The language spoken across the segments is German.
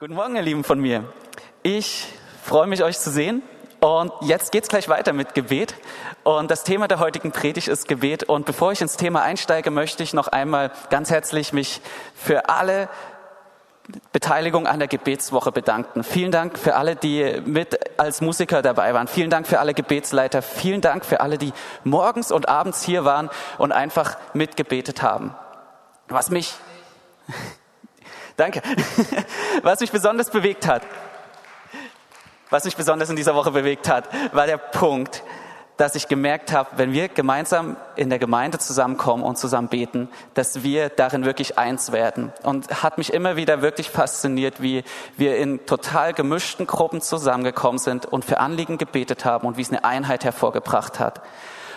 Guten Morgen, ihr Lieben von mir. Ich freue mich, euch zu sehen. Und jetzt geht's gleich weiter mit Gebet. Und das Thema der heutigen Predigt ist Gebet. Und bevor ich ins Thema einsteige, möchte ich noch einmal ganz herzlich mich für alle Beteiligung an der Gebetswoche bedanken. Vielen Dank für alle, die mit als Musiker dabei waren. Vielen Dank für alle Gebetsleiter. Vielen Dank für alle, die morgens und abends hier waren und einfach mitgebetet haben. Was mich Danke. Was mich besonders bewegt hat, was mich besonders in dieser Woche bewegt hat, war der Punkt, dass ich gemerkt habe, wenn wir gemeinsam in der Gemeinde zusammenkommen und zusammen beten, dass wir darin wirklich eins werden. Und hat mich immer wieder wirklich fasziniert, wie wir in total gemischten Gruppen zusammengekommen sind und für Anliegen gebetet haben und wie es eine Einheit hervorgebracht hat.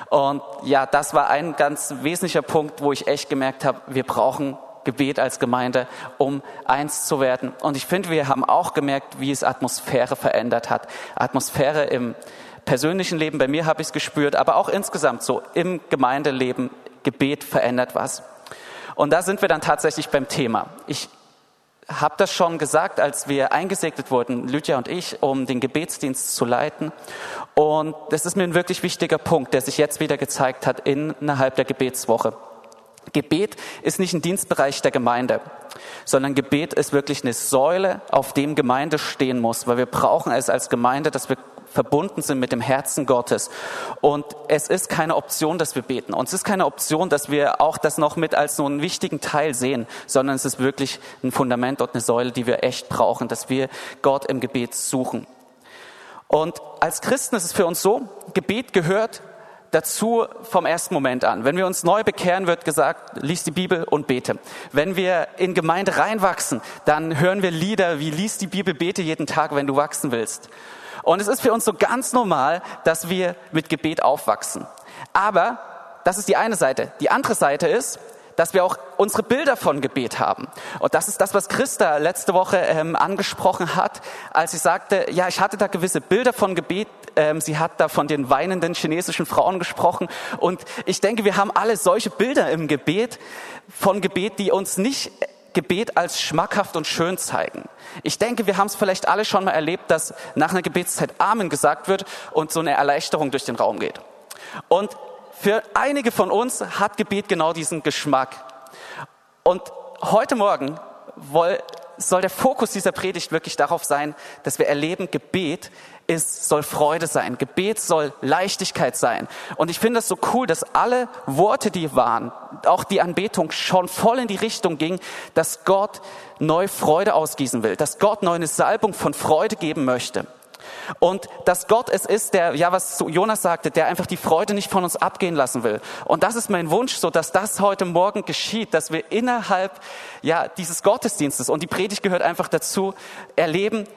Und ja, das war ein ganz wesentlicher Punkt, wo ich echt gemerkt habe, wir brauchen Gebet als Gemeinde, um eins zu werden. Und ich finde, wir haben auch gemerkt, wie es Atmosphäre verändert hat. Atmosphäre im persönlichen Leben, bei mir habe ich es gespürt, aber auch insgesamt so im Gemeindeleben, Gebet verändert was. Und da sind wir dann tatsächlich beim Thema. Ich habe das schon gesagt, als wir eingesegnet wurden, Lydia und ich, um den Gebetsdienst zu leiten. Und das ist mir ein wirklich wichtiger Punkt, der sich jetzt wieder gezeigt hat innerhalb der Gebetswoche. Gebet ist nicht ein Dienstbereich der Gemeinde, sondern Gebet ist wirklich eine Säule, auf dem Gemeinde stehen muss, weil wir brauchen es als Gemeinde, dass wir verbunden sind mit dem Herzen Gottes. Und es ist keine Option, dass wir beten. Und es ist keine Option, dass wir auch das noch mit als so einen wichtigen Teil sehen, sondern es ist wirklich ein Fundament und eine Säule, die wir echt brauchen, dass wir Gott im Gebet suchen. Und als Christen ist es für uns so, Gebet gehört dazu vom ersten Moment an. Wenn wir uns neu bekehren, wird gesagt, lies die Bibel und bete. Wenn wir in Gemeinde reinwachsen, dann hören wir Lieder wie lies die Bibel, bete jeden Tag, wenn du wachsen willst. Und es ist für uns so ganz normal, dass wir mit Gebet aufwachsen. Aber das ist die eine Seite. Die andere Seite ist, dass wir auch unsere Bilder von Gebet haben. Und das ist das, was Christa letzte Woche ähm, angesprochen hat, als sie sagte, ja, ich hatte da gewisse Bilder von Gebet. Ähm, sie hat da von den weinenden chinesischen Frauen gesprochen. Und ich denke, wir haben alle solche Bilder im Gebet, von Gebet, die uns nicht Gebet als schmackhaft und schön zeigen. Ich denke, wir haben es vielleicht alle schon mal erlebt, dass nach einer Gebetszeit Amen gesagt wird und so eine Erleichterung durch den Raum geht. Und für einige von uns hat Gebet genau diesen Geschmack. Und heute Morgen soll der Fokus dieser Predigt wirklich darauf sein, dass wir erleben, Gebet ist, soll Freude sein. Gebet soll Leichtigkeit sein. Und ich finde es so cool, dass alle Worte, die waren, auch die Anbetung schon voll in die Richtung ging, dass Gott neu Freude ausgießen will, dass Gott neu eine Salbung von Freude geben möchte. Und dass Gott es ist, der, ja, was Jonas sagte, der einfach die Freude nicht von uns abgehen lassen will. Und das ist mein Wunsch, so dass das heute Morgen geschieht, dass wir innerhalb, ja, dieses Gottesdienstes, und die Predigt gehört einfach dazu, erleben,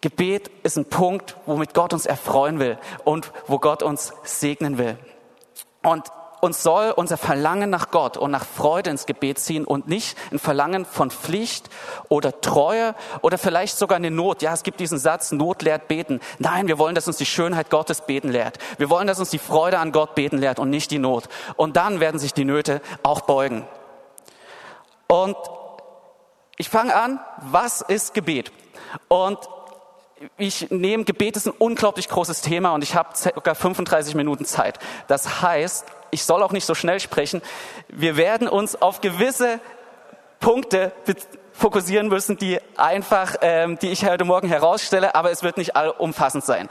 Gebet ist ein Punkt, womit Gott uns erfreuen will und wo Gott uns segnen will. Und uns soll unser Verlangen nach Gott und nach Freude ins Gebet ziehen und nicht ein Verlangen von Pflicht oder Treue oder vielleicht sogar eine Not. Ja, es gibt diesen Satz, Not lehrt beten. Nein, wir wollen, dass uns die Schönheit Gottes beten lehrt. Wir wollen, dass uns die Freude an Gott beten lehrt und nicht die Not. Und dann werden sich die Nöte auch beugen. Und ich fange an, was ist Gebet? Und ich nehme, Gebet ist ein unglaublich großes Thema und ich habe ca. 35 Minuten Zeit. Das heißt, ich soll auch nicht so schnell sprechen. Wir werden uns auf gewisse Punkte fokussieren müssen, die einfach, ähm, die ich heute Morgen herausstelle, aber es wird nicht allumfassend sein.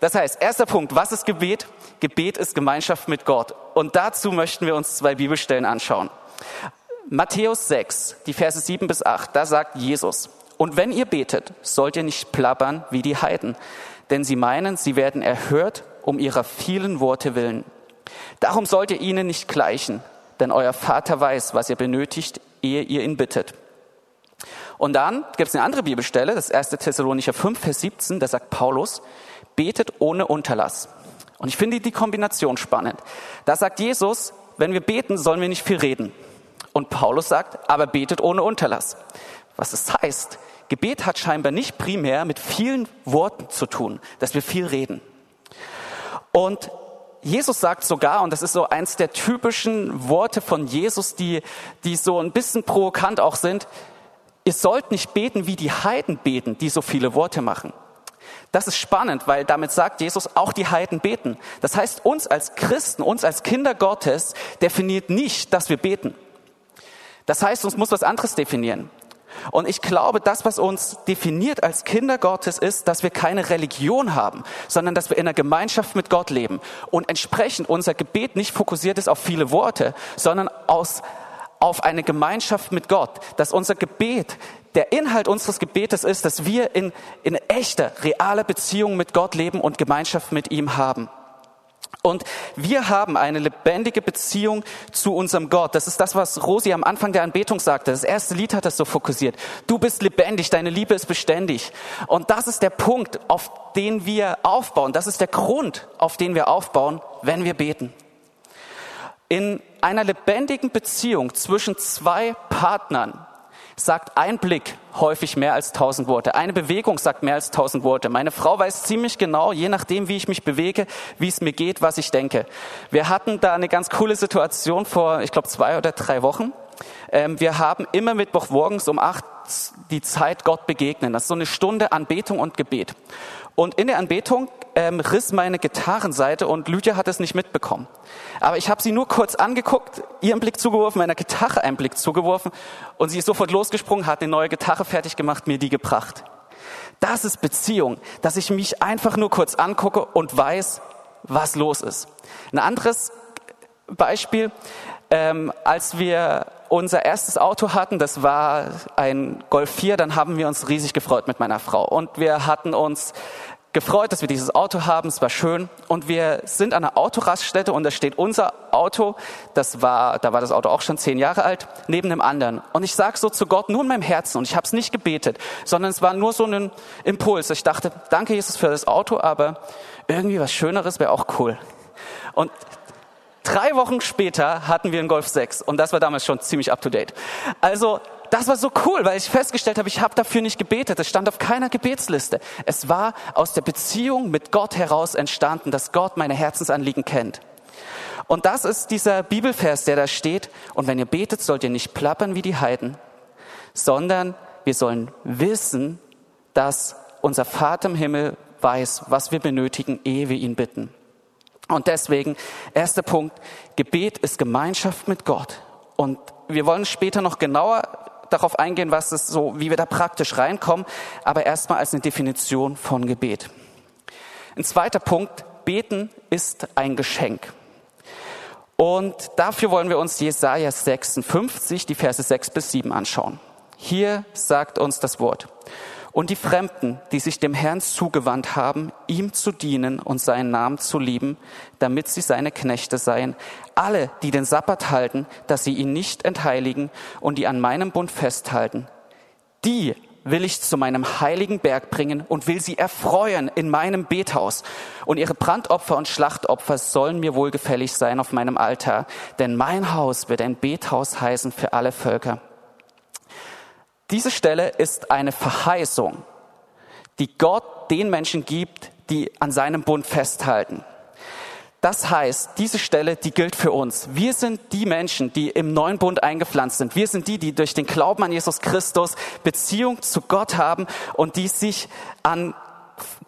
Das heißt, erster Punkt, was ist Gebet? Gebet ist Gemeinschaft mit Gott. Und dazu möchten wir uns zwei Bibelstellen anschauen. Matthäus 6, die Verse 7 bis 8, da sagt Jesus, und wenn ihr betet, sollt ihr nicht plappern wie die Heiden, denn sie meinen, sie werden erhört um ihrer vielen Worte willen. Darum sollt ihr ihnen nicht gleichen, denn euer Vater weiß, was ihr benötigt, ehe ihr ihn bittet. Und dann gibt es eine andere Bibelstelle, das 1. Thessalonicher 5, Vers 17, da sagt Paulus, betet ohne Unterlass. Und ich finde die Kombination spannend. Da sagt Jesus, wenn wir beten, sollen wir nicht viel reden. Und Paulus sagt, aber betet ohne Unterlass. Was es das heißt, Gebet hat scheinbar nicht primär mit vielen Worten zu tun, dass wir viel reden. Und Jesus sagt sogar, und das ist so eins der typischen Worte von Jesus, die, die so ein bisschen provokant auch sind, ihr sollt nicht beten, wie die Heiden beten, die so viele Worte machen. Das ist spannend, weil damit sagt Jesus, auch die Heiden beten. Das heißt, uns als Christen, uns als Kinder Gottes definiert nicht, dass wir beten. Das heißt, uns muss was anderes definieren. Und ich glaube, das, was uns definiert als Kinder Gottes, ist, dass wir keine Religion haben, sondern dass wir in einer Gemeinschaft mit Gott leben. Und entsprechend unser Gebet nicht fokussiert ist auf viele Worte, sondern aus, auf eine Gemeinschaft mit Gott. Dass unser Gebet, der Inhalt unseres Gebetes ist, dass wir in, in echter, realer Beziehung mit Gott leben und Gemeinschaft mit ihm haben. Und wir haben eine lebendige Beziehung zu unserem Gott. Das ist das, was Rosi am Anfang der Anbetung sagte. Das erste Lied hat das so fokussiert. Du bist lebendig, deine Liebe ist beständig. Und das ist der Punkt, auf den wir aufbauen. Das ist der Grund, auf den wir aufbauen, wenn wir beten. In einer lebendigen Beziehung zwischen zwei Partnern sagt ein Blick häufig mehr als tausend Worte. Eine Bewegung sagt mehr als tausend Worte. Meine Frau weiß ziemlich genau, je nachdem, wie ich mich bewege, wie es mir geht, was ich denke. Wir hatten da eine ganz coole Situation vor, ich glaube, zwei oder drei Wochen. Ähm, wir haben immer Mittwochmorgens um acht die Zeit Gott begegnen. Das ist so eine Stunde Anbetung und Gebet. Und in der Anbetung ähm, riss meine Gitarrenseite und Lydia hat es nicht mitbekommen. Aber ich habe sie nur kurz angeguckt, ihren Blick zugeworfen, meiner Gitarre einen Blick zugeworfen und sie ist sofort losgesprungen, hat eine neue Gitarre fertig gemacht, mir die gebracht. Das ist Beziehung, dass ich mich einfach nur kurz angucke und weiß, was los ist. Ein anderes Beispiel, ähm, als wir unser erstes Auto hatten, das war ein Golf 4, dann haben wir uns riesig gefreut mit meiner Frau. Und wir hatten uns gefreut, dass wir dieses Auto haben. Es war schön. Und wir sind an einer Autoraststätte und da steht unser Auto, das war, da war das Auto auch schon zehn Jahre alt, neben dem anderen. Und ich sage so zu Gott nur in meinem Herzen und ich habe es nicht gebetet, sondern es war nur so ein Impuls. Ich dachte, danke Jesus für das Auto, aber irgendwie was Schöneres wäre auch cool. Und drei Wochen später hatten wir einen Golf 6 und das war damals schon ziemlich up to date. Also das war so cool, weil ich festgestellt habe, ich habe dafür nicht gebetet. Es stand auf keiner Gebetsliste. Es war aus der Beziehung mit Gott heraus entstanden, dass Gott meine Herzensanliegen kennt. Und das ist dieser Bibelvers, der da steht. Und wenn ihr betet, sollt ihr nicht plappern wie die Heiden, sondern wir sollen wissen, dass unser Vater im Himmel weiß, was wir benötigen, ehe wir ihn bitten. Und deswegen, erster Punkt, Gebet ist Gemeinschaft mit Gott. Und wir wollen später noch genauer darauf eingehen, was es so, wie wir da praktisch reinkommen, aber erstmal als eine Definition von Gebet. Ein zweiter Punkt, beten ist ein Geschenk. Und dafür wollen wir uns Jesaja 56, die Verse 6 bis 7 anschauen. Hier sagt uns das Wort und die Fremden, die sich dem Herrn zugewandt haben, ihm zu dienen und seinen Namen zu lieben, damit sie seine Knechte seien. Alle, die den Sabbat halten, dass sie ihn nicht entheiligen und die an meinem Bund festhalten, die will ich zu meinem heiligen Berg bringen und will sie erfreuen in meinem Bethaus. Und ihre Brandopfer und Schlachtopfer sollen mir wohlgefällig sein auf meinem Altar, denn mein Haus wird ein Bethaus heißen für alle Völker. Diese Stelle ist eine Verheißung, die Gott den Menschen gibt, die an seinem Bund festhalten. Das heißt, diese Stelle, die gilt für uns. Wir sind die Menschen, die im neuen Bund eingepflanzt sind. Wir sind die, die durch den Glauben an Jesus Christus Beziehung zu Gott haben und die sich an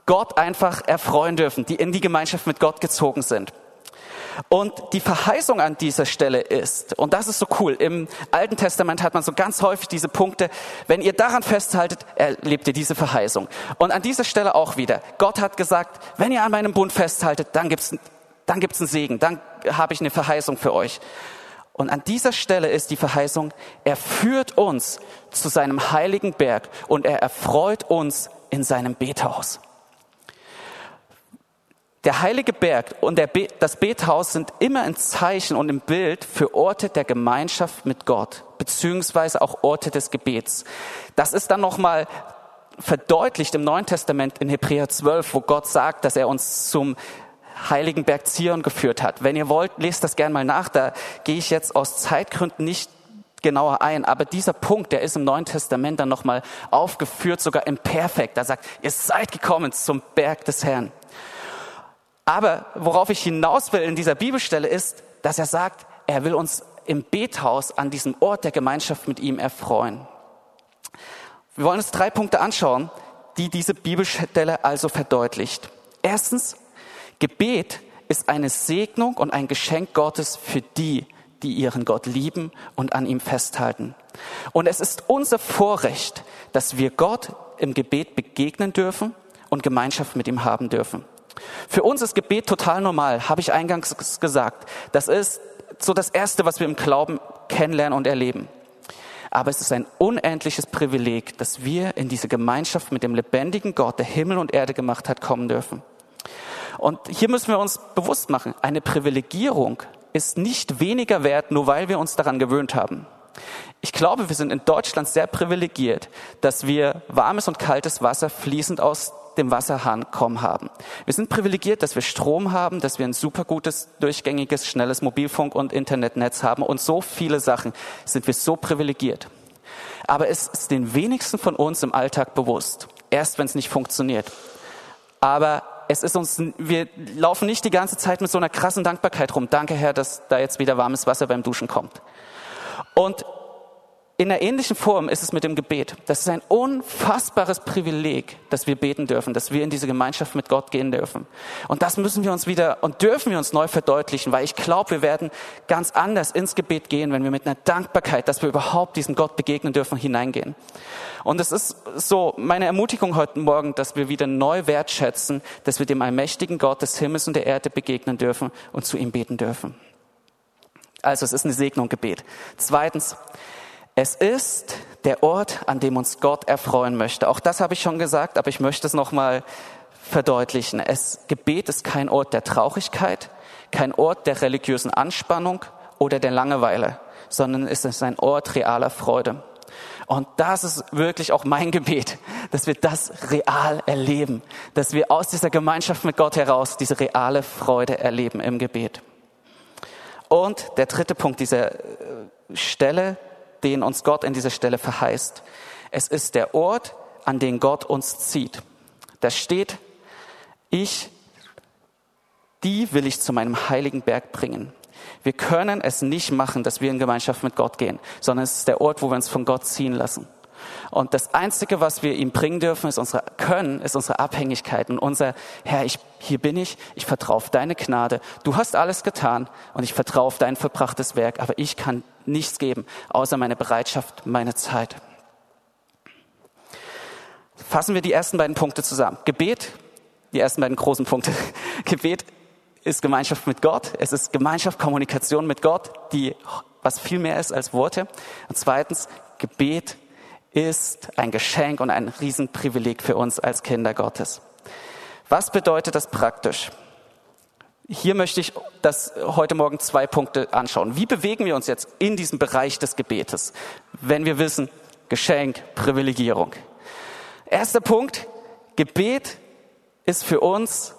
Gott einfach erfreuen dürfen, die in die Gemeinschaft mit Gott gezogen sind. Und die Verheißung an dieser Stelle ist, und das ist so cool, im Alten Testament hat man so ganz häufig diese Punkte, wenn ihr daran festhaltet, erlebt ihr diese Verheißung. Und an dieser Stelle auch wieder, Gott hat gesagt, wenn ihr an meinem Bund festhaltet, dann gibt's, dann gibt's einen Segen, dann habe ich eine Verheißung für euch. Und an dieser Stelle ist die Verheißung, er führt uns zu seinem heiligen Berg und er erfreut uns in seinem Bethaus. Der heilige Berg und Be das Bethaus sind immer ein Zeichen und ein Bild für Orte der Gemeinschaft mit Gott, beziehungsweise auch Orte des Gebets. Das ist dann nochmal verdeutlicht im Neuen Testament in Hebräer 12, wo Gott sagt, dass er uns zum heiligen Berg Zion geführt hat. Wenn ihr wollt, lest das gern mal nach. Da gehe ich jetzt aus Zeitgründen nicht genauer ein. Aber dieser Punkt, der ist im Neuen Testament dann nochmal aufgeführt, sogar im Perfekt. Da sagt, ihr seid gekommen zum Berg des Herrn. Aber worauf ich hinaus will in dieser Bibelstelle ist, dass er sagt, er will uns im Bethaus an diesem Ort der Gemeinschaft mit ihm erfreuen. Wir wollen uns drei Punkte anschauen, die diese Bibelstelle also verdeutlicht. Erstens, Gebet ist eine Segnung und ein Geschenk Gottes für die, die ihren Gott lieben und an ihm festhalten. Und es ist unser Vorrecht, dass wir Gott im Gebet begegnen dürfen und Gemeinschaft mit ihm haben dürfen. Für uns ist Gebet total normal, habe ich eingangs gesagt. Das ist so das Erste, was wir im Glauben kennenlernen und erleben. Aber es ist ein unendliches Privileg, dass wir in diese Gemeinschaft mit dem lebendigen Gott, der Himmel und Erde gemacht hat, kommen dürfen. Und hier müssen wir uns bewusst machen, eine Privilegierung ist nicht weniger wert, nur weil wir uns daran gewöhnt haben. Ich glaube, wir sind in Deutschland sehr privilegiert, dass wir warmes und kaltes Wasser fließend aus dem Wasserhahn kommen haben. Wir sind privilegiert, dass wir Strom haben, dass wir ein super gutes, durchgängiges, schnelles Mobilfunk- und Internetnetz haben und so viele Sachen sind wir so privilegiert. Aber es ist den wenigsten von uns im Alltag bewusst. Erst wenn es nicht funktioniert. Aber es ist uns, wir laufen nicht die ganze Zeit mit so einer krassen Dankbarkeit rum. Danke Herr, dass da jetzt wieder warmes Wasser beim Duschen kommt. Und in einer ähnlichen Form ist es mit dem Gebet. Das ist ein unfassbares Privileg, dass wir beten dürfen, dass wir in diese Gemeinschaft mit Gott gehen dürfen. Und das müssen wir uns wieder und dürfen wir uns neu verdeutlichen, weil ich glaube, wir werden ganz anders ins Gebet gehen, wenn wir mit einer Dankbarkeit, dass wir überhaupt diesem Gott begegnen dürfen, hineingehen. Und es ist so meine Ermutigung heute Morgen, dass wir wieder neu wertschätzen, dass wir dem allmächtigen Gott des Himmels und der Erde begegnen dürfen und zu ihm beten dürfen. Also es ist eine Segnung Gebet. Zweitens, es ist der Ort, an dem uns Gott erfreuen möchte. Auch das habe ich schon gesagt, aber ich möchte es nochmal verdeutlichen. Es, Gebet ist kein Ort der Traurigkeit, kein Ort der religiösen Anspannung oder der Langeweile, sondern es ist ein Ort realer Freude. Und das ist wirklich auch mein Gebet, dass wir das real erleben, dass wir aus dieser Gemeinschaft mit Gott heraus diese reale Freude erleben im Gebet. Und der dritte Punkt dieser äh, Stelle, den uns Gott in dieser Stelle verheißt. Es ist der Ort, an den Gott uns zieht. Da steht, ich, die will ich zu meinem heiligen Berg bringen. Wir können es nicht machen, dass wir in Gemeinschaft mit Gott gehen, sondern es ist der Ort, wo wir uns von Gott ziehen lassen. Und das Einzige, was wir ihm bringen dürfen, ist unsere Können, ist unsere Abhängigkeit und unser Herr, ich, hier bin ich, ich vertraue auf deine Gnade. Du hast alles getan und ich vertraue auf dein verbrachtes Werk, aber ich kann nichts geben, außer meine Bereitschaft, meine Zeit. Fassen wir die ersten beiden Punkte zusammen. Gebet, die ersten beiden großen Punkte. Gebet ist Gemeinschaft mit Gott. Es ist Gemeinschaft, Kommunikation mit Gott, die was viel mehr ist als Worte. Und zweitens, Gebet ist ein Geschenk und ein Riesenprivileg für uns als Kinder Gottes. Was bedeutet das praktisch? Hier möchte ich das heute Morgen zwei Punkte anschauen. Wie bewegen wir uns jetzt in diesem Bereich des Gebetes, wenn wir wissen, Geschenk, Privilegierung? Erster Punkt, Gebet ist für uns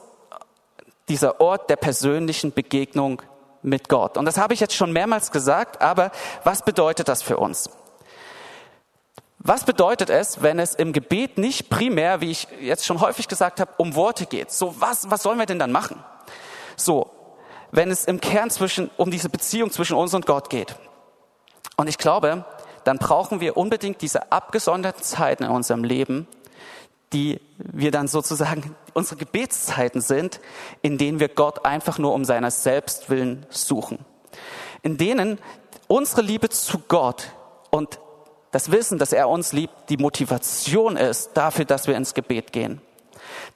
dieser Ort der persönlichen Begegnung mit Gott. Und das habe ich jetzt schon mehrmals gesagt, aber was bedeutet das für uns? Was bedeutet es, wenn es im Gebet nicht primär, wie ich jetzt schon häufig gesagt habe, um Worte geht? So, was, was sollen wir denn dann machen? So, wenn es im Kern zwischen, um diese Beziehung zwischen uns und Gott geht. Und ich glaube, dann brauchen wir unbedingt diese abgesonderten Zeiten in unserem Leben, die wir dann sozusagen unsere Gebetszeiten sind, in denen wir Gott einfach nur um seiner Selbstwillen suchen. In denen unsere Liebe zu Gott und das Wissen, dass er uns liebt, die Motivation ist dafür, dass wir ins Gebet gehen.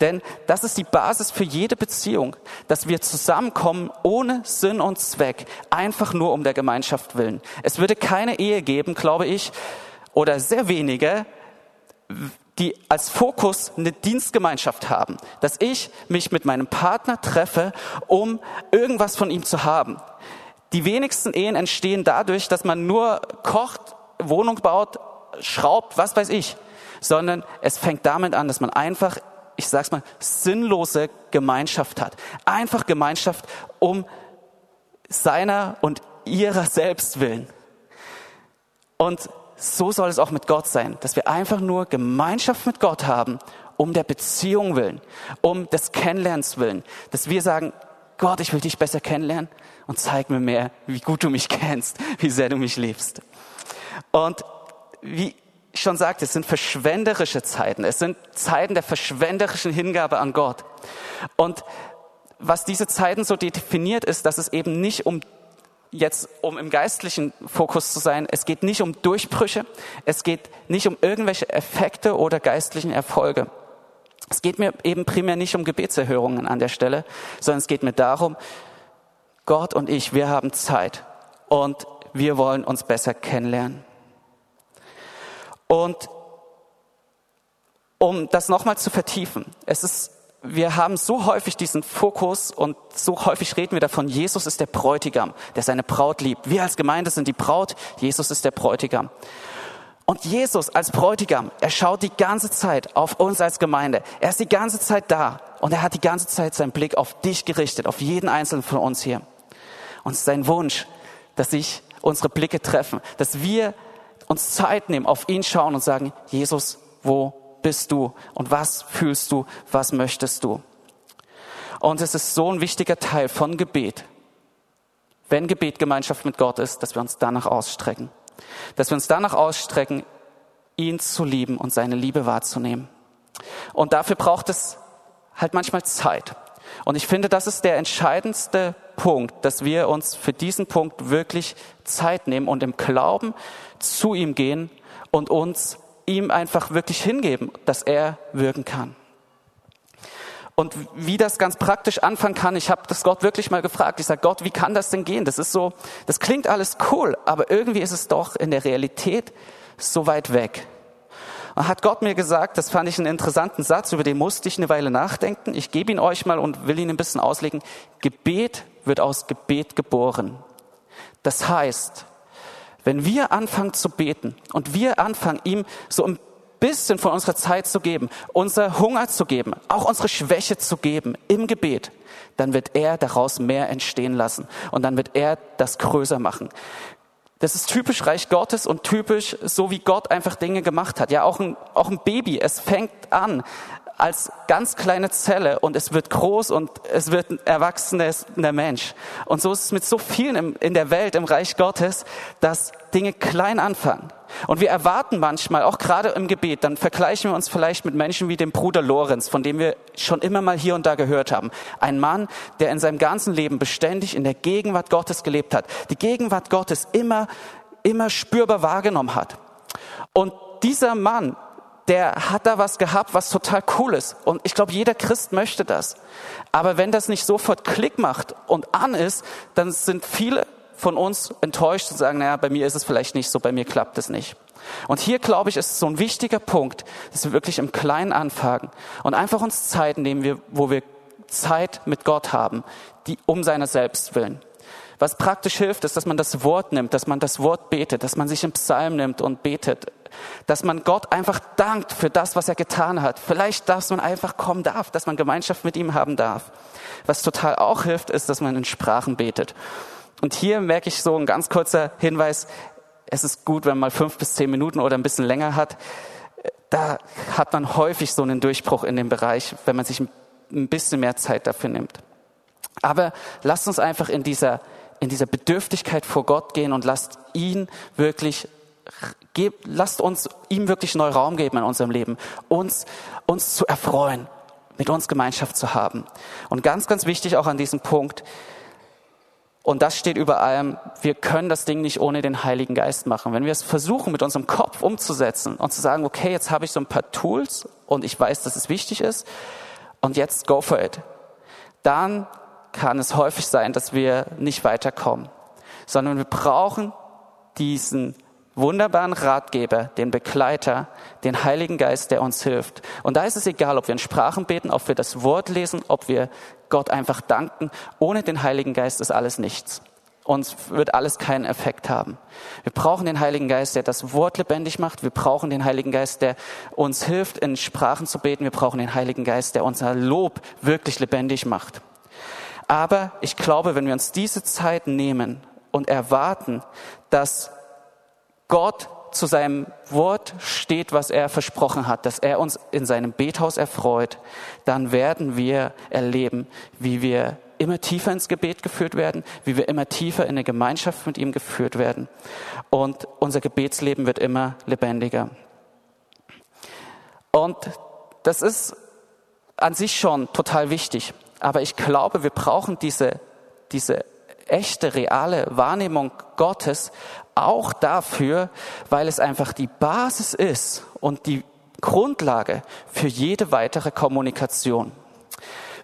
Denn das ist die Basis für jede Beziehung, dass wir zusammenkommen ohne Sinn und Zweck, einfach nur um der Gemeinschaft willen. Es würde keine Ehe geben, glaube ich, oder sehr wenige, die als Fokus eine Dienstgemeinschaft haben, dass ich mich mit meinem Partner treffe, um irgendwas von ihm zu haben. Die wenigsten Ehen entstehen dadurch, dass man nur kocht, Wohnung baut, schraubt, was weiß ich, sondern es fängt damit an, dass man einfach ich sag's mal, sinnlose Gemeinschaft hat. Einfach Gemeinschaft um seiner und ihrer selbst willen. Und so soll es auch mit Gott sein, dass wir einfach nur Gemeinschaft mit Gott haben, um der Beziehung willen, um des Kennenlernens willen, dass wir sagen, Gott, ich will dich besser kennenlernen und zeig mir mehr, wie gut du mich kennst, wie sehr du mich liebst. Und wie schon sagte, es sind verschwenderische Zeiten. Es sind Zeiten der verschwenderischen Hingabe an Gott. Und was diese Zeiten so definiert ist, dass es eben nicht um jetzt, um im geistlichen Fokus zu sein, es geht nicht um Durchbrüche, es geht nicht um irgendwelche Effekte oder geistlichen Erfolge. Es geht mir eben primär nicht um Gebetserhörungen an der Stelle, sondern es geht mir darum, Gott und ich, wir haben Zeit und wir wollen uns besser kennenlernen. Und um das nochmal zu vertiefen, es ist, wir haben so häufig diesen Fokus und so häufig reden wir davon, Jesus ist der Bräutigam, der seine Braut liebt. Wir als Gemeinde sind die Braut, Jesus ist der Bräutigam. Und Jesus als Bräutigam, er schaut die ganze Zeit auf uns als Gemeinde. Er ist die ganze Zeit da und er hat die ganze Zeit seinen Blick auf dich gerichtet, auf jeden einzelnen von uns hier. Und es ist sein Wunsch, dass sich unsere Blicke treffen, dass wir uns Zeit nehmen, auf ihn schauen und sagen, Jesus, wo bist du und was fühlst du, was möchtest du? Und es ist so ein wichtiger Teil von Gebet, wenn Gebet Gemeinschaft mit Gott ist, dass wir uns danach ausstrecken. Dass wir uns danach ausstrecken, ihn zu lieben und seine Liebe wahrzunehmen. Und dafür braucht es halt manchmal Zeit. Und ich finde, das ist der entscheidendste Punkt, dass wir uns für diesen Punkt wirklich Zeit nehmen und im Glauben zu ihm gehen und uns ihm einfach wirklich hingeben, dass er wirken kann. Und wie das ganz praktisch anfangen kann, ich habe das Gott wirklich mal gefragt. Ich sage, Gott, wie kann das denn gehen? Das ist so, das klingt alles cool, aber irgendwie ist es doch in der Realität so weit weg. Hat Gott mir gesagt, das fand ich einen interessanten Satz, über den musste ich eine Weile nachdenken. Ich gebe ihn euch mal und will ihn ein bisschen auslegen. Gebet wird aus Gebet geboren. Das heißt, wenn wir anfangen zu beten und wir anfangen, ihm so ein bisschen von unserer Zeit zu geben, unser Hunger zu geben, auch unsere Schwäche zu geben im Gebet, dann wird er daraus mehr entstehen lassen und dann wird er das größer machen. Das ist typisch Reich Gottes und typisch so, wie Gott einfach Dinge gemacht hat. Ja, auch ein, auch ein Baby, es fängt an als ganz kleine Zelle und es wird groß und es wird ein erwachsener Mensch. Und so ist es mit so vielen in der Welt, im Reich Gottes, dass Dinge klein anfangen. Und wir erwarten manchmal, auch gerade im Gebet, dann vergleichen wir uns vielleicht mit Menschen wie dem Bruder Lorenz, von dem wir schon immer mal hier und da gehört haben. Ein Mann, der in seinem ganzen Leben beständig in der Gegenwart Gottes gelebt hat. Die Gegenwart Gottes immer, immer spürbar wahrgenommen hat. Und dieser Mann der hat da was gehabt, was total cool ist. Und ich glaube, jeder Christ möchte das. Aber wenn das nicht sofort Klick macht und an ist, dann sind viele von uns enttäuscht und sagen, naja, bei mir ist es vielleicht nicht so, bei mir klappt es nicht. Und hier, glaube ich, ist so ein wichtiger Punkt, dass wir wirklich im Kleinen anfangen und einfach uns Zeit nehmen, wo wir Zeit mit Gott haben, die um seiner selbst willen. Was praktisch hilft, ist, dass man das Wort nimmt, dass man das Wort betet, dass man sich im Psalm nimmt und betet, dass man Gott einfach dankt für das, was er getan hat. Vielleicht, dass man einfach kommen darf, dass man Gemeinschaft mit ihm haben darf. Was total auch hilft, ist, dass man in Sprachen betet. Und hier merke ich so ein ganz kurzer Hinweis. Es ist gut, wenn man mal fünf bis zehn Minuten oder ein bisschen länger hat. Da hat man häufig so einen Durchbruch in dem Bereich, wenn man sich ein bisschen mehr Zeit dafür nimmt. Aber lasst uns einfach in dieser in dieser Bedürftigkeit vor Gott gehen und lasst ihn wirklich, lasst uns ihm wirklich neu Raum geben in unserem Leben, uns, uns zu erfreuen, mit uns Gemeinschaft zu haben. Und ganz, ganz wichtig auch an diesem Punkt, und das steht über allem, wir können das Ding nicht ohne den Heiligen Geist machen. Wenn wir es versuchen, mit unserem Kopf umzusetzen und zu sagen, okay, jetzt habe ich so ein paar Tools und ich weiß, dass es wichtig ist und jetzt go for it, dann kann es häufig sein, dass wir nicht weiterkommen, sondern wir brauchen diesen wunderbaren Ratgeber, den Begleiter, den Heiligen Geist, der uns hilft. Und da ist es egal, ob wir in Sprachen beten, ob wir das Wort lesen, ob wir Gott einfach danken. Ohne den Heiligen Geist ist alles nichts. Uns wird alles keinen Effekt haben. Wir brauchen den Heiligen Geist, der das Wort lebendig macht. Wir brauchen den Heiligen Geist, der uns hilft, in Sprachen zu beten. Wir brauchen den Heiligen Geist, der unser Lob wirklich lebendig macht. Aber ich glaube, wenn wir uns diese Zeit nehmen und erwarten, dass Gott zu seinem Wort steht, was er versprochen hat, dass er uns in seinem Bethaus erfreut, dann werden wir erleben, wie wir immer tiefer ins Gebet geführt werden, wie wir immer tiefer in eine Gemeinschaft mit ihm geführt werden. Und unser Gebetsleben wird immer lebendiger. Und das ist an sich schon total wichtig. Aber ich glaube, wir brauchen diese, diese echte, reale Wahrnehmung Gottes auch dafür, weil es einfach die Basis ist und die Grundlage für jede weitere Kommunikation.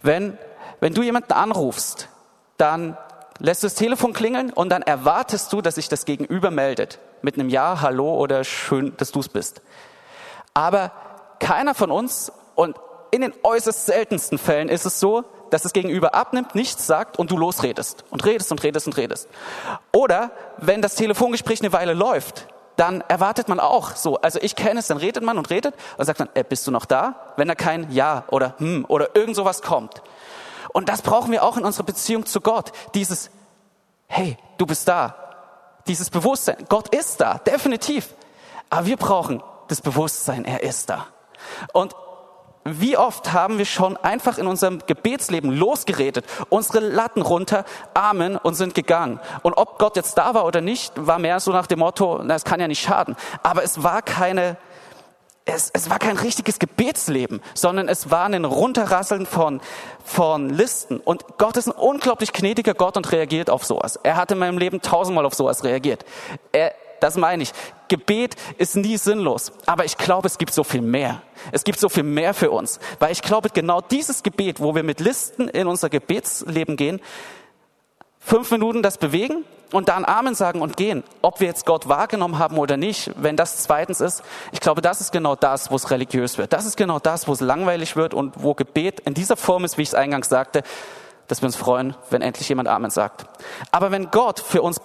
Wenn, wenn du jemanden anrufst, dann lässt du das Telefon klingeln und dann erwartest du, dass sich das Gegenüber meldet. Mit einem Ja, Hallo oder schön, dass du es bist. Aber keiner von uns und in den äußerst seltensten Fällen ist es so, dass das Gegenüber abnimmt, nichts sagt und du losredest und redest und redest und redest. Oder wenn das Telefongespräch eine Weile läuft, dann erwartet man auch so. Also ich kenne es, dann redet man und redet und sagt dann, äh, bist du noch da? Wenn da kein Ja oder Hm oder irgend sowas kommt. Und das brauchen wir auch in unserer Beziehung zu Gott. Dieses, hey, du bist da. Dieses Bewusstsein. Gott ist da, definitiv. Aber wir brauchen das Bewusstsein, er ist da. Und wie oft haben wir schon einfach in unserem Gebetsleben losgeredet, unsere Latten runter, Amen und sind gegangen. Und ob Gott jetzt da war oder nicht, war mehr so nach dem Motto, na, es kann ja nicht schaden. Aber es war keine, es, es war kein richtiges Gebetsleben, sondern es war ein Runterrasseln von, von Listen. Und Gott ist ein unglaublich gnädiger Gott und reagiert auf sowas. Er hat in meinem Leben tausendmal auf sowas reagiert. Er, das meine ich. Gebet ist nie sinnlos. Aber ich glaube, es gibt so viel mehr. Es gibt so viel mehr für uns. Weil ich glaube, genau dieses Gebet, wo wir mit Listen in unser Gebetsleben gehen, fünf Minuten das bewegen und dann Amen sagen und gehen. Ob wir jetzt Gott wahrgenommen haben oder nicht, wenn das zweitens ist, ich glaube, das ist genau das, wo es religiös wird. Das ist genau das, wo es langweilig wird und wo Gebet in dieser Form ist, wie ich es eingangs sagte, dass wir uns freuen, wenn endlich jemand Amen sagt. Aber wenn Gott für uns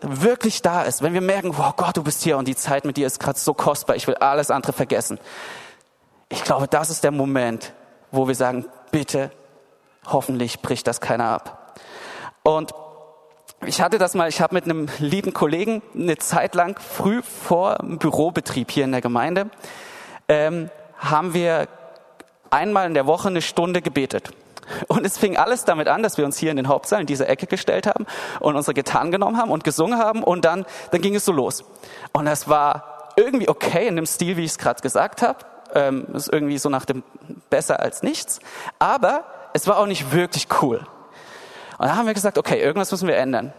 wirklich da ist, wenn wir merken, wow Gott, du bist hier und die Zeit mit dir ist gerade so kostbar, ich will alles andere vergessen. Ich glaube, das ist der Moment, wo wir sagen, bitte, hoffentlich bricht das keiner ab. Und ich hatte das mal, ich habe mit einem lieben Kollegen eine Zeit lang früh vor dem Bürobetrieb hier in der Gemeinde, ähm, haben wir einmal in der Woche eine Stunde gebetet. Und es fing alles damit an, dass wir uns hier in den Hauptsaal in diese Ecke gestellt haben und unsere Gitarren genommen haben und gesungen haben und dann, dann ging es so los. Und das war irgendwie okay in dem Stil, wie ich es gerade gesagt habe. Ähm, ist irgendwie so nach dem besser als nichts. Aber es war auch nicht wirklich cool. Und da haben wir gesagt, okay, irgendwas müssen wir ändern.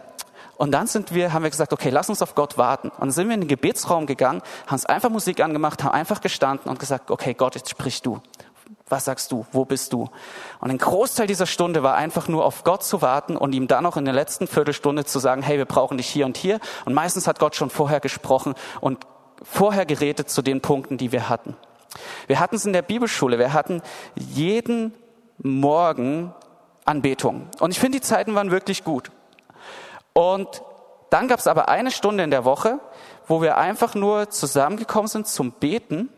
Und dann sind wir, haben wir gesagt, okay, lass uns auf Gott warten. Und dann sind wir in den Gebetsraum gegangen, haben uns einfach Musik angemacht, haben einfach gestanden und gesagt, okay, Gott, jetzt sprich du. Was sagst du? Wo bist du? Und ein Großteil dieser Stunde war einfach nur auf Gott zu warten und ihm dann noch in der letzten Viertelstunde zu sagen, hey, wir brauchen dich hier und hier. Und meistens hat Gott schon vorher gesprochen und vorher geredet zu den Punkten, die wir hatten. Wir hatten es in der Bibelschule. Wir hatten jeden Morgen Anbetung. Und ich finde, die Zeiten waren wirklich gut. Und dann gab es aber eine Stunde in der Woche, wo wir einfach nur zusammengekommen sind zum Beten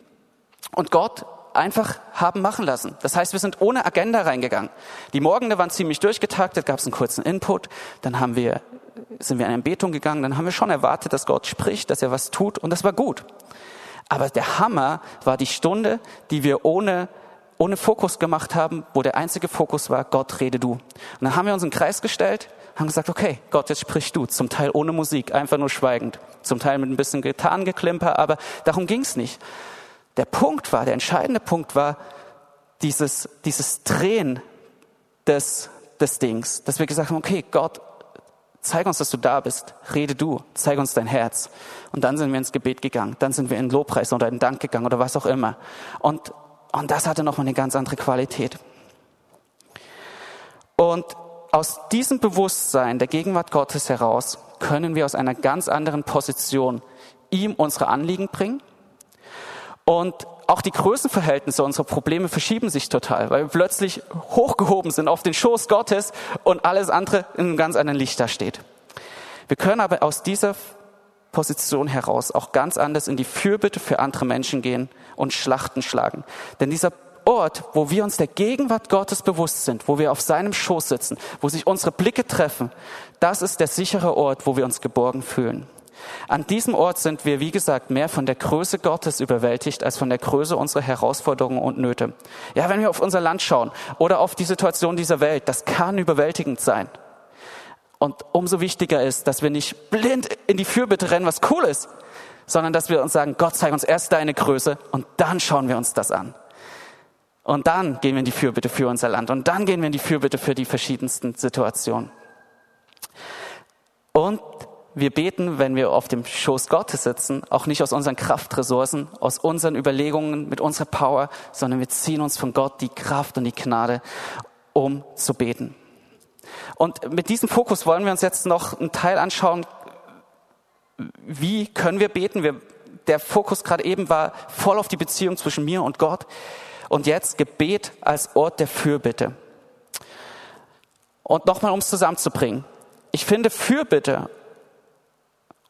und Gott einfach haben machen lassen. Das heißt, wir sind ohne Agenda reingegangen. Die Morgende waren ziemlich durchgetaktet, gab es einen kurzen Input, dann haben wir, sind wir in eine Betung gegangen, dann haben wir schon erwartet, dass Gott spricht, dass er was tut und das war gut. Aber der Hammer war die Stunde, die wir ohne ohne Fokus gemacht haben, wo der einzige Fokus war, Gott rede du. Und dann haben wir uns in den Kreis gestellt, haben gesagt, okay, Gott, jetzt sprich du. Zum Teil ohne Musik, einfach nur schweigend. Zum Teil mit ein bisschen Gitarrengeklimper, aber darum ging's nicht. Der Punkt war, der entscheidende Punkt war, dieses, dieses Drehen des, des Dings, dass wir gesagt haben, okay, Gott, zeig uns, dass du da bist, rede du, zeig uns dein Herz. Und dann sind wir ins Gebet gegangen, dann sind wir in Lobpreis oder in Dank gegangen oder was auch immer. Und, und das hatte nochmal eine ganz andere Qualität. Und aus diesem Bewusstsein der Gegenwart Gottes heraus können wir aus einer ganz anderen Position ihm unsere Anliegen bringen und auch die Größenverhältnisse unserer Probleme verschieben sich total, weil wir plötzlich hochgehoben sind auf den Schoß Gottes und alles andere in einem ganz anderen Licht da steht. Wir können aber aus dieser Position heraus auch ganz anders in die Fürbitte für andere Menschen gehen und Schlachten schlagen. Denn dieser Ort, wo wir uns der Gegenwart Gottes bewusst sind, wo wir auf seinem Schoß sitzen, wo sich unsere Blicke treffen, das ist der sichere Ort, wo wir uns geborgen fühlen. An diesem Ort sind wir, wie gesagt, mehr von der Größe Gottes überwältigt als von der Größe unserer Herausforderungen und Nöte. Ja, wenn wir auf unser Land schauen oder auf die Situation dieser Welt, das kann überwältigend sein. Und umso wichtiger ist, dass wir nicht blind in die Fürbitte rennen, was cool ist, sondern dass wir uns sagen, Gott, zeig uns erst deine Größe und dann schauen wir uns das an. Und dann gehen wir in die Fürbitte für unser Land und dann gehen wir in die Fürbitte für die verschiedensten Situationen. Und wir beten, wenn wir auf dem Schoß Gottes sitzen, auch nicht aus unseren Kraftressourcen, aus unseren Überlegungen, mit unserer Power, sondern wir ziehen uns von Gott die Kraft und die Gnade, um zu beten. Und mit diesem Fokus wollen wir uns jetzt noch einen Teil anschauen, wie können wir beten? Wir, der Fokus gerade eben war voll auf die Beziehung zwischen mir und Gott. Und jetzt Gebet als Ort der Fürbitte. Und nochmal, um es zusammenzubringen. Ich finde, Fürbitte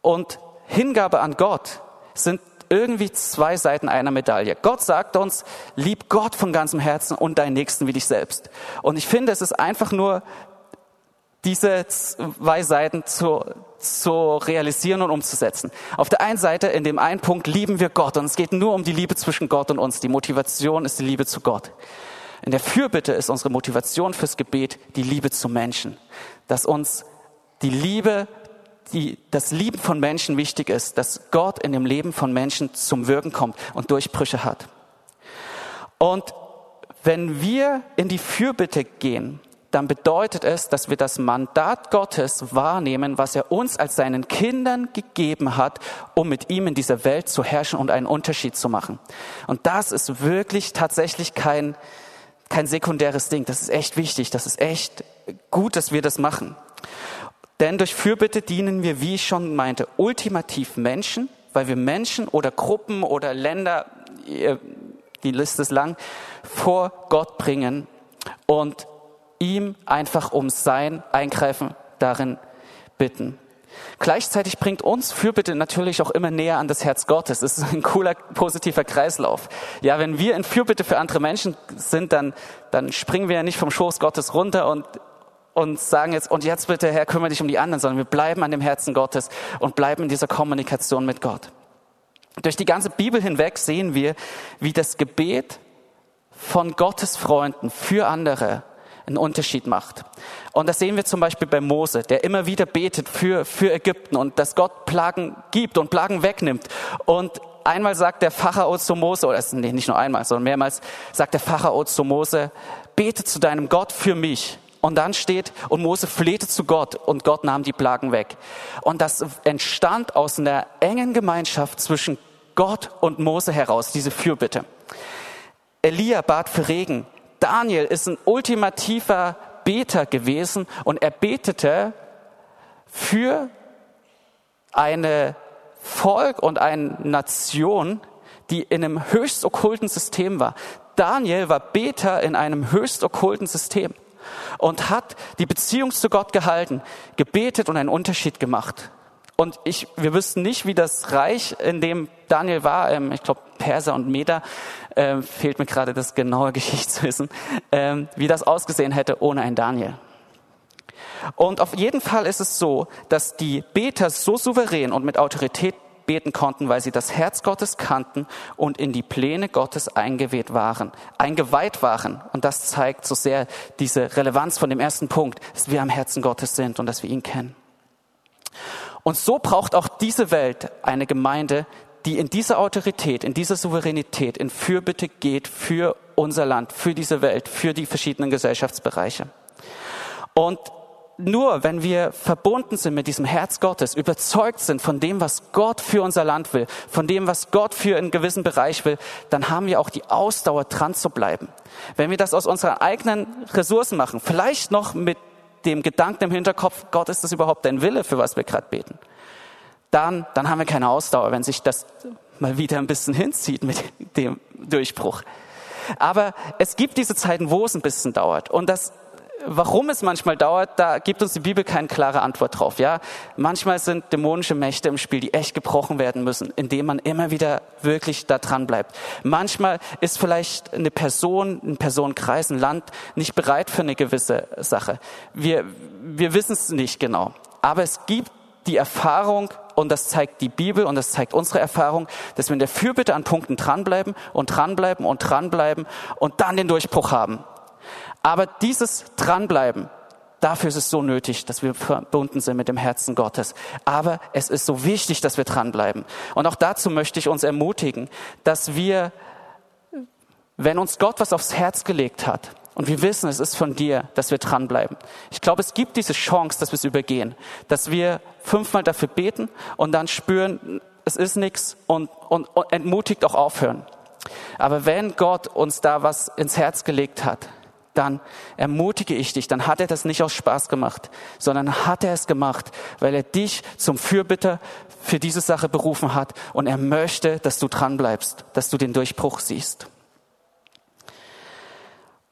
und Hingabe an Gott sind irgendwie zwei Seiten einer Medaille. Gott sagt uns, lieb Gott von ganzem Herzen und deinen Nächsten wie dich selbst. Und ich finde, es ist einfach nur diese zwei Seiten zu, zu realisieren und umzusetzen. Auf der einen Seite, in dem einen Punkt lieben wir Gott und es geht nur um die Liebe zwischen Gott und uns. Die Motivation ist die Liebe zu Gott. In der Fürbitte ist unsere Motivation fürs Gebet die Liebe zu Menschen. Dass uns die Liebe, die, das Lieben von Menschen wichtig ist, dass Gott in dem Leben von Menschen zum Wirken kommt und Durchbrüche hat. Und wenn wir in die Fürbitte gehen, dann bedeutet es, dass wir das Mandat Gottes wahrnehmen, was er uns als seinen Kindern gegeben hat, um mit ihm in dieser Welt zu herrschen und einen Unterschied zu machen. Und das ist wirklich tatsächlich kein, kein sekundäres Ding. Das ist echt wichtig. Das ist echt gut, dass wir das machen. Denn durch Fürbitte dienen wir, wie ich schon meinte, ultimativ Menschen, weil wir Menschen oder Gruppen oder Länder, die Liste ist lang, vor Gott bringen und ihm einfach um sein Eingreifen darin bitten. Gleichzeitig bringt uns Fürbitte natürlich auch immer näher an das Herz Gottes. Es ist ein cooler, positiver Kreislauf. Ja, wenn wir in Fürbitte für andere Menschen sind, dann, dann springen wir ja nicht vom Schoß Gottes runter und, und sagen jetzt, und jetzt bitte, Herr, kümmere dich um die anderen, sondern wir bleiben an dem Herzen Gottes und bleiben in dieser Kommunikation mit Gott. Durch die ganze Bibel hinweg sehen wir, wie das Gebet von Gottes Freunden für andere einen Unterschied macht. Und das sehen wir zum Beispiel bei Mose, der immer wieder betet für, für Ägypten und dass Gott Plagen gibt und Plagen wegnimmt. Und einmal sagt der Pharao zu Mose, oder nee, nicht nur einmal, sondern mehrmals sagt der Pharao zu Mose, bete zu deinem Gott für mich. Und dann steht, und Mose flehte zu Gott und Gott nahm die Plagen weg. Und das entstand aus einer engen Gemeinschaft zwischen Gott und Mose heraus, diese Fürbitte. Elia bat für Regen, Daniel ist ein ultimativer Beter gewesen und er betete für eine Volk und eine Nation, die in einem höchst okkulten System war. Daniel war Beter in einem höchst okkulten System und hat die Beziehung zu Gott gehalten, gebetet und einen Unterschied gemacht. Und ich, wir wüssten nicht, wie das Reich, in dem Daniel war, ähm, ich glaube Perser und Meder, ähm, fehlt mir gerade das genaue Geschichtswissen, ähm, wie das ausgesehen hätte ohne ein Daniel. Und auf jeden Fall ist es so, dass die Beter so souverän und mit Autorität beten konnten, weil sie das Herz Gottes kannten und in die Pläne Gottes eingeweiht waren, eingeweiht waren. Und das zeigt so sehr diese Relevanz von dem ersten Punkt, dass wir am Herzen Gottes sind und dass wir ihn kennen. Und so braucht auch diese Welt eine Gemeinde, die in dieser Autorität, in dieser Souveränität, in Fürbitte geht für unser Land, für diese Welt, für die verschiedenen Gesellschaftsbereiche. Und nur wenn wir verbunden sind mit diesem Herz Gottes, überzeugt sind von dem, was Gott für unser Land will, von dem, was Gott für einen gewissen Bereich will, dann haben wir auch die Ausdauer dran zu bleiben. Wenn wir das aus unseren eigenen Ressourcen machen, vielleicht noch mit dem Gedanken im Hinterkopf, Gott, ist das überhaupt dein Wille, für was wir gerade beten? Dann, dann haben wir keine Ausdauer, wenn sich das mal wieder ein bisschen hinzieht mit dem Durchbruch. Aber es gibt diese Zeiten, wo es ein bisschen dauert. Und das warum es manchmal dauert, da gibt uns die Bibel keine klare Antwort drauf. Ja, manchmal sind dämonische Mächte im Spiel, die echt gebrochen werden müssen, indem man immer wieder wirklich da dran bleibt. Manchmal ist vielleicht eine Person, ein Personenkreis, ein Land nicht bereit für eine gewisse Sache. Wir wir wissen es nicht genau, aber es gibt die Erfahrung und das zeigt die Bibel und das zeigt unsere Erfahrung, dass wir in der Fürbitte an Punkten dranbleiben und dranbleiben und dranbleiben und dann den Durchbruch haben. Aber dieses Dranbleiben Dafür ist es so nötig, dass wir verbunden sind mit dem Herzen Gottes. Aber es ist so wichtig, dass wir dranbleiben. Und auch dazu möchte ich uns ermutigen, dass wir, wenn uns Gott was aufs Herz gelegt hat, und wir wissen, es ist von dir, dass wir dranbleiben. Ich glaube, es gibt diese Chance, dass wir es übergehen, dass wir fünfmal dafür beten und dann spüren, es ist nichts und, und, und entmutigt auch aufhören. Aber wenn Gott uns da was ins Herz gelegt hat, dann ermutige ich dich, dann hat er das nicht aus Spaß gemacht, sondern hat er es gemacht, weil er dich zum Fürbitter für diese Sache berufen hat und er möchte, dass du dran bleibst, dass du den Durchbruch siehst.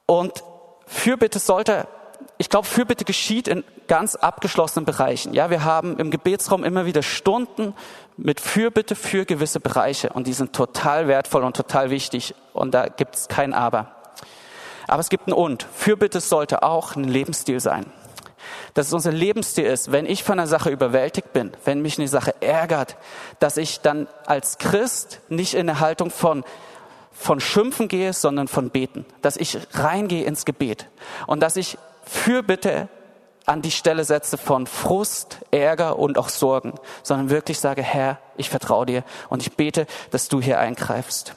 Und Fürbitte sollte, ich glaube, Fürbitte geschieht in ganz abgeschlossenen Bereichen. Ja, wir haben im Gebetsraum immer wieder Stunden mit Fürbitte für gewisse Bereiche und die sind total wertvoll und total wichtig und da gibt es kein Aber. Aber es gibt ein Und. Fürbitte sollte auch ein Lebensstil sein. Dass es unser Lebensstil ist, wenn ich von einer Sache überwältigt bin, wenn mich eine Sache ärgert, dass ich dann als Christ nicht in eine Haltung von, von Schimpfen gehe, sondern von Beten. Dass ich reingehe ins Gebet. Und dass ich Fürbitte an die Stelle setze von Frust, Ärger und auch Sorgen, sondern wirklich sage, Herr, ich vertraue dir und ich bete, dass du hier eingreifst.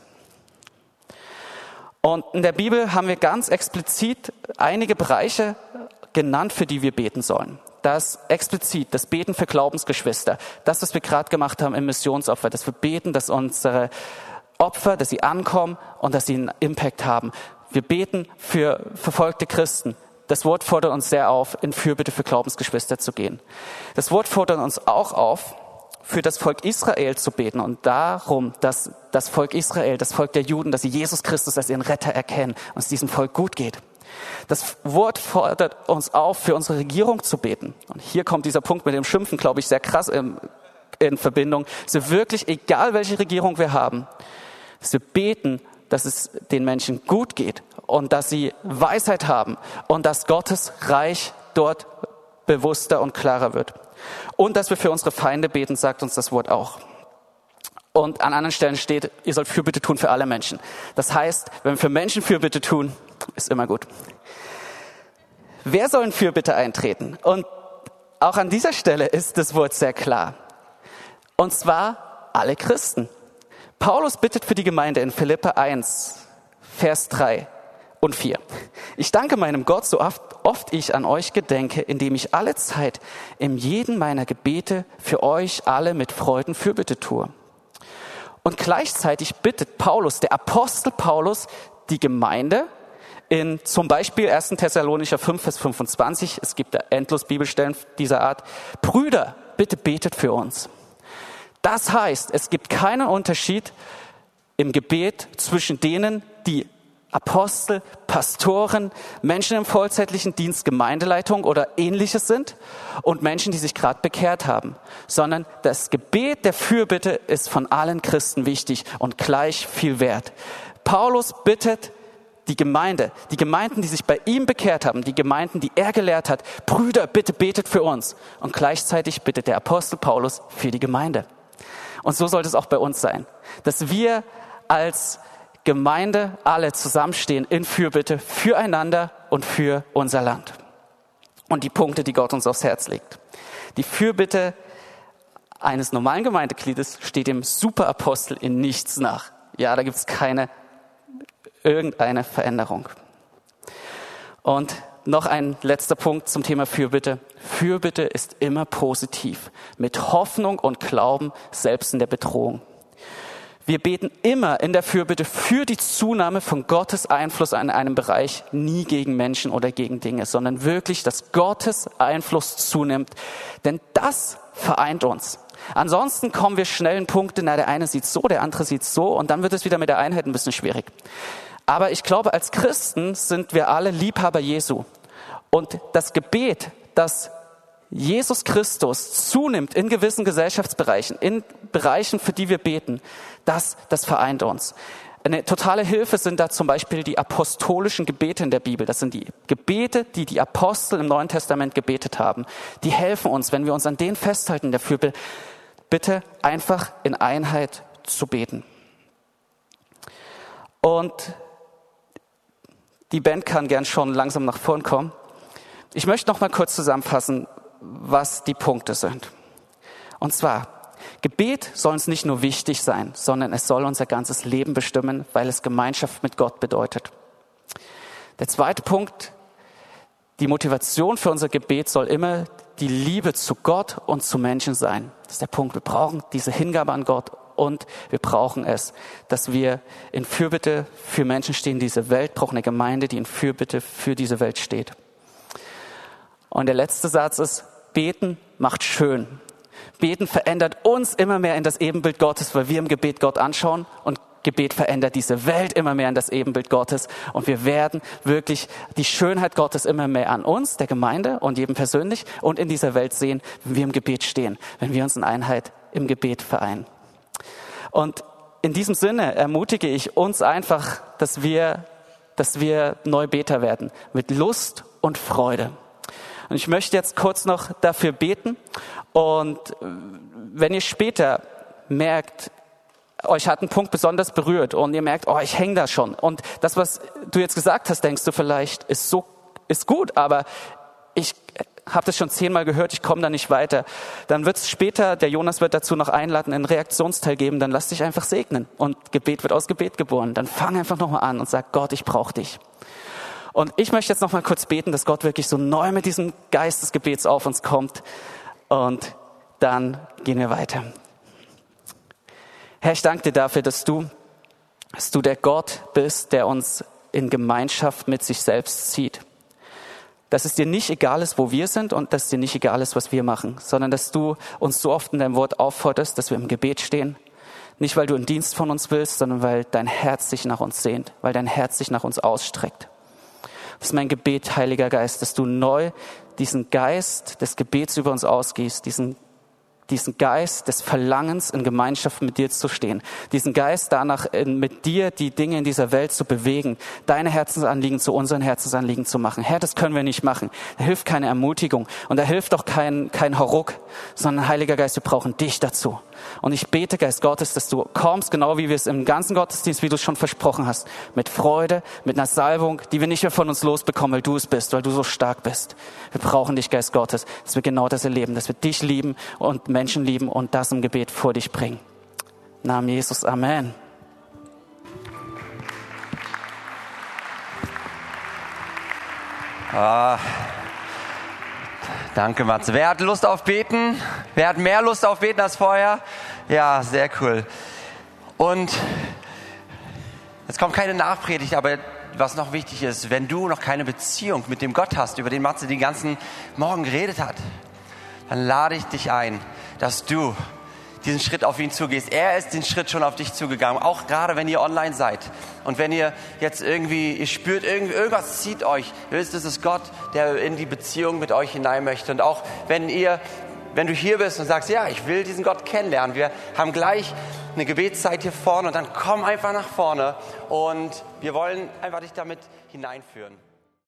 Und in der Bibel haben wir ganz explizit einige Bereiche genannt, für die wir beten sollen. Das explizit, das Beten für Glaubensgeschwister, das, was wir gerade gemacht haben im Missionsopfer, dass wir beten, dass unsere Opfer, dass sie ankommen und dass sie einen Impact haben. Wir beten für verfolgte Christen. Das Wort fordert uns sehr auf, in Fürbitte für Glaubensgeschwister zu gehen. Das Wort fordert uns auch auf, für das Volk Israel zu beten und darum, dass das Volk Israel, das Volk der Juden, dass sie Jesus Christus als ihren Retter erkennen und es diesem Volk gut geht. Das Wort fordert uns auf, für unsere Regierung zu beten. Und hier kommt dieser Punkt mit dem Schimpfen, glaube ich, sehr krass in, in Verbindung. So wirklich, egal welche Regierung wir haben, dass wir beten, dass es den Menschen gut geht und dass sie Weisheit haben und dass Gottes Reich dort bewusster und klarer wird. Und dass wir für unsere Feinde beten, sagt uns das Wort auch. Und an anderen Stellen steht, ihr sollt Fürbitte tun für alle Menschen. Das heißt, wenn wir für Menschen Fürbitte tun, ist immer gut. Wer soll in Fürbitte eintreten? Und auch an dieser Stelle ist das Wort sehr klar. Und zwar alle Christen. Paulus bittet für die Gemeinde in Philippe 1, Vers 3 und 4. Ich danke meinem Gott, so oft, oft ich an euch gedenke, indem ich alle Zeit in jeden meiner Gebete für euch alle mit Freuden Fürbitte tue. Und gleichzeitig bittet Paulus, der Apostel Paulus, die Gemeinde in zum Beispiel 1. Thessalonicher 5, Vers 25, es gibt endlos Bibelstellen dieser Art, Brüder, bitte betet für uns. Das heißt, es gibt keinen Unterschied im Gebet zwischen denen, die Apostel, Pastoren, Menschen im vollzeitlichen Dienst, Gemeindeleitung oder ähnliches sind und Menschen, die sich gerade bekehrt haben, sondern das Gebet der Fürbitte ist von allen Christen wichtig und gleich viel wert. Paulus bittet die Gemeinde, die Gemeinden, die sich bei ihm bekehrt haben, die Gemeinden, die er gelehrt hat, Brüder, bitte betet für uns. Und gleichzeitig bittet der Apostel Paulus für die Gemeinde. Und so sollte es auch bei uns sein, dass wir als Gemeinde alle zusammenstehen in Fürbitte füreinander und für unser Land. Und die Punkte, die Gott uns aufs Herz legt. Die Fürbitte eines normalen Gemeindegliedes steht dem Superapostel in nichts nach. Ja, da gibt es keine irgendeine Veränderung. Und noch ein letzter Punkt zum Thema Fürbitte. Fürbitte ist immer positiv, mit Hoffnung und Glauben, selbst in der Bedrohung. Wir beten immer in der Fürbitte für die Zunahme von Gottes Einfluss in einem Bereich, nie gegen Menschen oder gegen Dinge, sondern wirklich, dass Gottes Einfluss zunimmt. Denn das vereint uns. Ansonsten kommen wir schnell in Punkte, na, der eine sieht so, der andere sieht so, und dann wird es wieder mit der Einheit ein bisschen schwierig. Aber ich glaube, als Christen sind wir alle Liebhaber Jesu. Und das Gebet, das Jesus Christus zunimmt in gewissen Gesellschaftsbereichen, in Bereichen, für die wir beten, das, das vereint uns. Eine totale Hilfe sind da zum Beispiel die apostolischen Gebete in der Bibel. Das sind die Gebete, die die Apostel im Neuen Testament gebetet haben. Die helfen uns, wenn wir uns an denen festhalten, dafür bitte einfach in Einheit zu beten. Und die Band kann gern schon langsam nach vorn kommen. Ich möchte noch mal kurz zusammenfassen, was die Punkte sind. Und zwar, Gebet soll uns nicht nur wichtig sein, sondern es soll unser ganzes Leben bestimmen, weil es Gemeinschaft mit Gott bedeutet. Der zweite Punkt, die Motivation für unser Gebet soll immer die Liebe zu Gott und zu Menschen sein. Das ist der Punkt. Wir brauchen diese Hingabe an Gott und wir brauchen es, dass wir in Fürbitte für Menschen stehen. Diese Welt braucht eine Gemeinde, die in Fürbitte für diese Welt steht. Und der letzte Satz ist, beten macht schön. Beten verändert uns immer mehr in das Ebenbild Gottes, weil wir im Gebet Gott anschauen und Gebet verändert diese Welt immer mehr in das Ebenbild Gottes und wir werden wirklich die Schönheit Gottes immer mehr an uns, der Gemeinde und jedem persönlich und in dieser Welt sehen, wenn wir im Gebet stehen, wenn wir uns in Einheit im Gebet vereinen. Und in diesem Sinne ermutige ich uns einfach, dass wir, dass wir Neubeter werden mit Lust und Freude. Und ich möchte jetzt kurz noch dafür beten. Und wenn ihr später merkt, euch hat ein Punkt besonders berührt und ihr merkt, oh, ich hänge da schon. Und das, was du jetzt gesagt hast, denkst du vielleicht, ist so, ist gut, aber ich habe das schon zehnmal gehört, ich komme da nicht weiter. Dann wird es später, der Jonas wird dazu noch einladen, einen Reaktionsteil geben, dann lass dich einfach segnen. Und Gebet wird aus Gebet geboren. Dann fang einfach nochmal an und sag, Gott, ich brauche dich. Und ich möchte jetzt nochmal kurz beten, dass Gott wirklich so neu mit diesem Geist des Gebets auf uns kommt. Und dann gehen wir weiter. Herr, ich danke dir dafür, dass du, dass du der Gott bist, der uns in Gemeinschaft mit sich selbst zieht. Dass es dir nicht egal ist, wo wir sind und dass es dir nicht egal ist, was wir machen, sondern dass du uns so oft in deinem Wort aufforderst, dass wir im Gebet stehen. Nicht, weil du einen Dienst von uns willst, sondern weil dein Herz sich nach uns sehnt, weil dein Herz sich nach uns ausstreckt. Das ist mein Gebet, Heiliger Geist, dass du neu diesen Geist des Gebets über uns ausgießt, diesen diesen Geist des Verlangens, in Gemeinschaft mit dir zu stehen, diesen Geist danach, mit dir die Dinge in dieser Welt zu bewegen, deine Herzensanliegen zu unseren Herzensanliegen zu machen. Herr, das können wir nicht machen. Da hilft keine Ermutigung und da hilft auch kein, kein Hauruck, sondern Heiliger Geist, wir brauchen dich dazu. Und ich bete, Geist Gottes, dass du kommst, genau wie wir es im ganzen Gottesdienst, wie du es schon versprochen hast, mit Freude, mit einer Salbung, die wir nicht mehr von uns losbekommen, weil du es bist, weil du so stark bist. Wir brauchen dich, Geist Gottes, dass wir genau das erleben, dass wir dich lieben und Menschen lieben und das im Gebet vor dich bringen. Namen Jesus, Amen. Ah, danke, Mats. Wer hat Lust auf Beten? Wer hat mehr Lust auf Beten als vorher? Ja, sehr cool. Und es kommt keine Nachpredigt, aber was noch wichtig ist, wenn du noch keine Beziehung mit dem Gott hast, über den Matze den ganzen Morgen geredet hat, dann lade ich dich ein, dass du diesen Schritt auf ihn zugehst. Er ist den Schritt schon auf dich zugegangen, auch gerade wenn ihr online seid. Und wenn ihr jetzt irgendwie, ihr spürt, irgendwas zieht euch, ihr wisst, es ist Gott, der in die Beziehung mit euch hinein möchte. Und auch wenn ihr, wenn du hier bist und sagst, ja, ich will diesen Gott kennenlernen, wir haben gleich eine Gebetszeit hier vorne und dann komm einfach nach vorne und wir wollen einfach dich damit hineinführen.